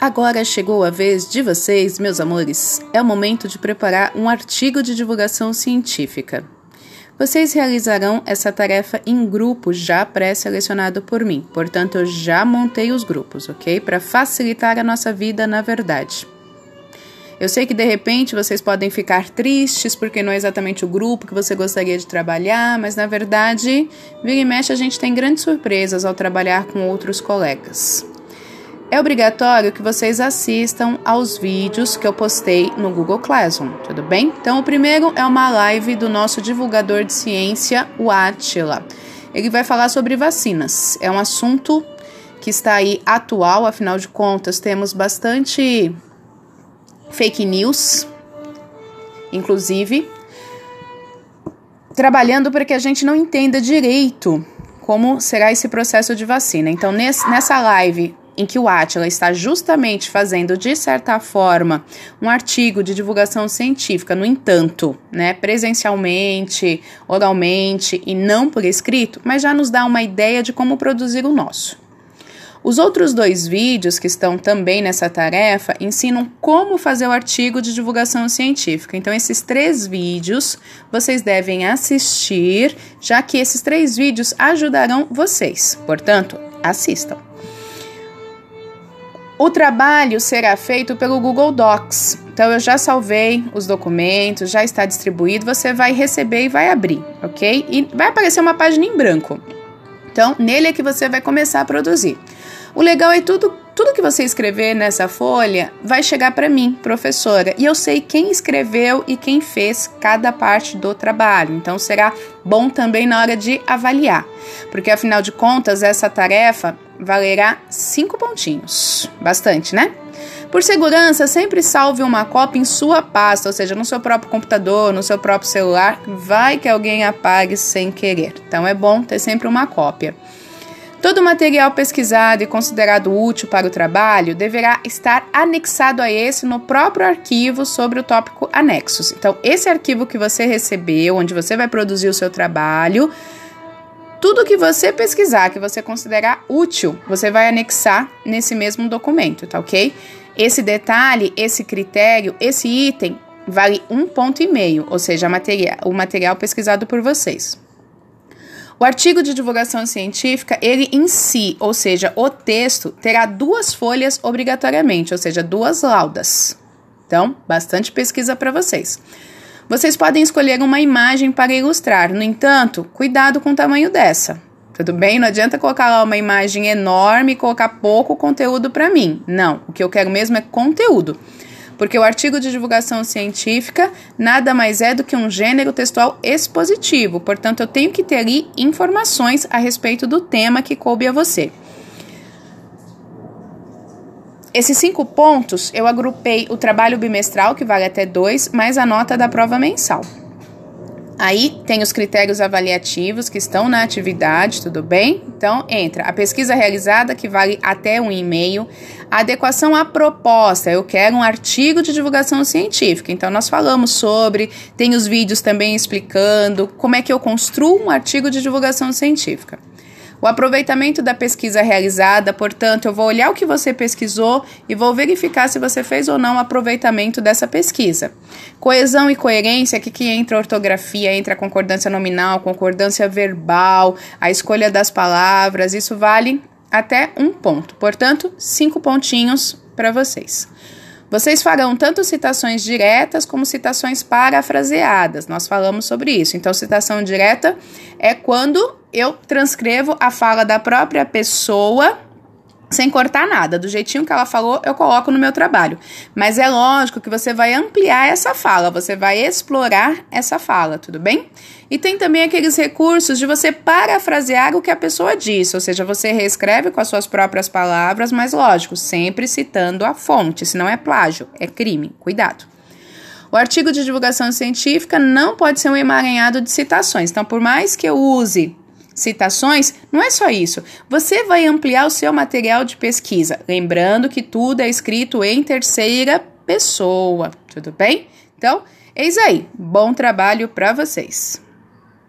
Agora chegou a vez de vocês, meus amores. É o momento de preparar um artigo de divulgação científica. Vocês realizarão essa tarefa em grupo já pré-selecionado por mim. Portanto, eu já montei os grupos, ok? Para facilitar a nossa vida na verdade. Eu sei que de repente vocês podem ficar tristes porque não é exatamente o grupo que você gostaria de trabalhar, mas na verdade, vira e mexe, a gente tem grandes surpresas ao trabalhar com outros colegas. É obrigatório que vocês assistam aos vídeos que eu postei no Google Classroom, tudo bem? Então, o primeiro é uma live do nosso divulgador de ciência, o Atila. Ele vai falar sobre vacinas. É um assunto que está aí atual, afinal de contas, temos bastante fake news, inclusive, trabalhando para que a gente não entenda direito como será esse processo de vacina. Então, nesse, nessa live em que o Atila está justamente fazendo, de certa forma, um artigo de divulgação científica, no entanto, né, presencialmente, oralmente e não por escrito, mas já nos dá uma ideia de como produzir o nosso. Os outros dois vídeos que estão também nessa tarefa ensinam como fazer o artigo de divulgação científica. Então, esses três vídeos vocês devem assistir, já que esses três vídeos ajudarão vocês. Portanto, assistam. O trabalho será feito pelo Google Docs. Então eu já salvei os documentos, já está distribuído, você vai receber e vai abrir, ok? E vai aparecer uma página em branco. Então, nele é que você vai começar a produzir. O legal é tudo, tudo que você escrever nessa folha vai chegar para mim, professora, e eu sei quem escreveu e quem fez cada parte do trabalho. Então será bom também na hora de avaliar, porque afinal de contas essa tarefa valerá cinco pontinhos, bastante, né? Por segurança, sempre salve uma cópia em sua pasta, ou seja, no seu próprio computador, no seu próprio celular. Vai que alguém apague sem querer. Então é bom ter sempre uma cópia. Todo material pesquisado e considerado útil para o trabalho deverá estar anexado a esse no próprio arquivo sobre o tópico anexos. Então, esse arquivo que você recebeu, onde você vai produzir o seu trabalho, tudo que você pesquisar, que você considerar útil, você vai anexar nesse mesmo documento, tá ok? Esse detalhe, esse critério, esse item vale um ponto e meio, ou seja, o material pesquisado por vocês. O artigo de divulgação científica, ele em si, ou seja, o texto, terá duas folhas obrigatoriamente, ou seja, duas laudas. Então, bastante pesquisa para vocês. Vocês podem escolher uma imagem para ilustrar, no entanto, cuidado com o tamanho dessa. Tudo bem? Não adianta colocar lá uma imagem enorme e colocar pouco conteúdo para mim. Não, o que eu quero mesmo é conteúdo. Porque o artigo de divulgação científica nada mais é do que um gênero textual expositivo, portanto, eu tenho que ter ali informações a respeito do tema que coube a você. Esses cinco pontos eu agrupei o trabalho bimestral, que vale até dois, mais a nota da prova mensal. Aí tem os critérios avaliativos que estão na atividade, tudo bem? Então entra a pesquisa realizada, que vale até um e-mail, a adequação à proposta. Eu quero um artigo de divulgação científica. Então nós falamos sobre, tem os vídeos também explicando como é que eu construo um artigo de divulgação científica. O aproveitamento da pesquisa realizada, portanto, eu vou olhar o que você pesquisou e vou verificar se você fez ou não aproveitamento dessa pesquisa. Coesão e coerência, aqui que entra a ortografia, entra a concordância nominal, concordância verbal, a escolha das palavras, isso vale até um ponto. Portanto, cinco pontinhos para vocês. Vocês farão tanto citações diretas como citações parafraseadas. Nós falamos sobre isso. Então, citação direta é quando eu transcrevo a fala da própria pessoa sem cortar nada, do jeitinho que ela falou, eu coloco no meu trabalho. Mas é lógico que você vai ampliar essa fala, você vai explorar essa fala, tudo bem? E tem também aqueles recursos de você parafrasear o que a pessoa disse, ou seja, você reescreve com as suas próprias palavras, mas lógico, sempre citando a fonte, senão é plágio, é crime. Cuidado. O artigo de divulgação científica não pode ser um emaranhado de citações. Então, por mais que eu use citações, não é só isso. Você vai ampliar o seu material de pesquisa, lembrando que tudo é escrito em terceira pessoa, tudo bem? Então, eis aí. Bom trabalho para vocês.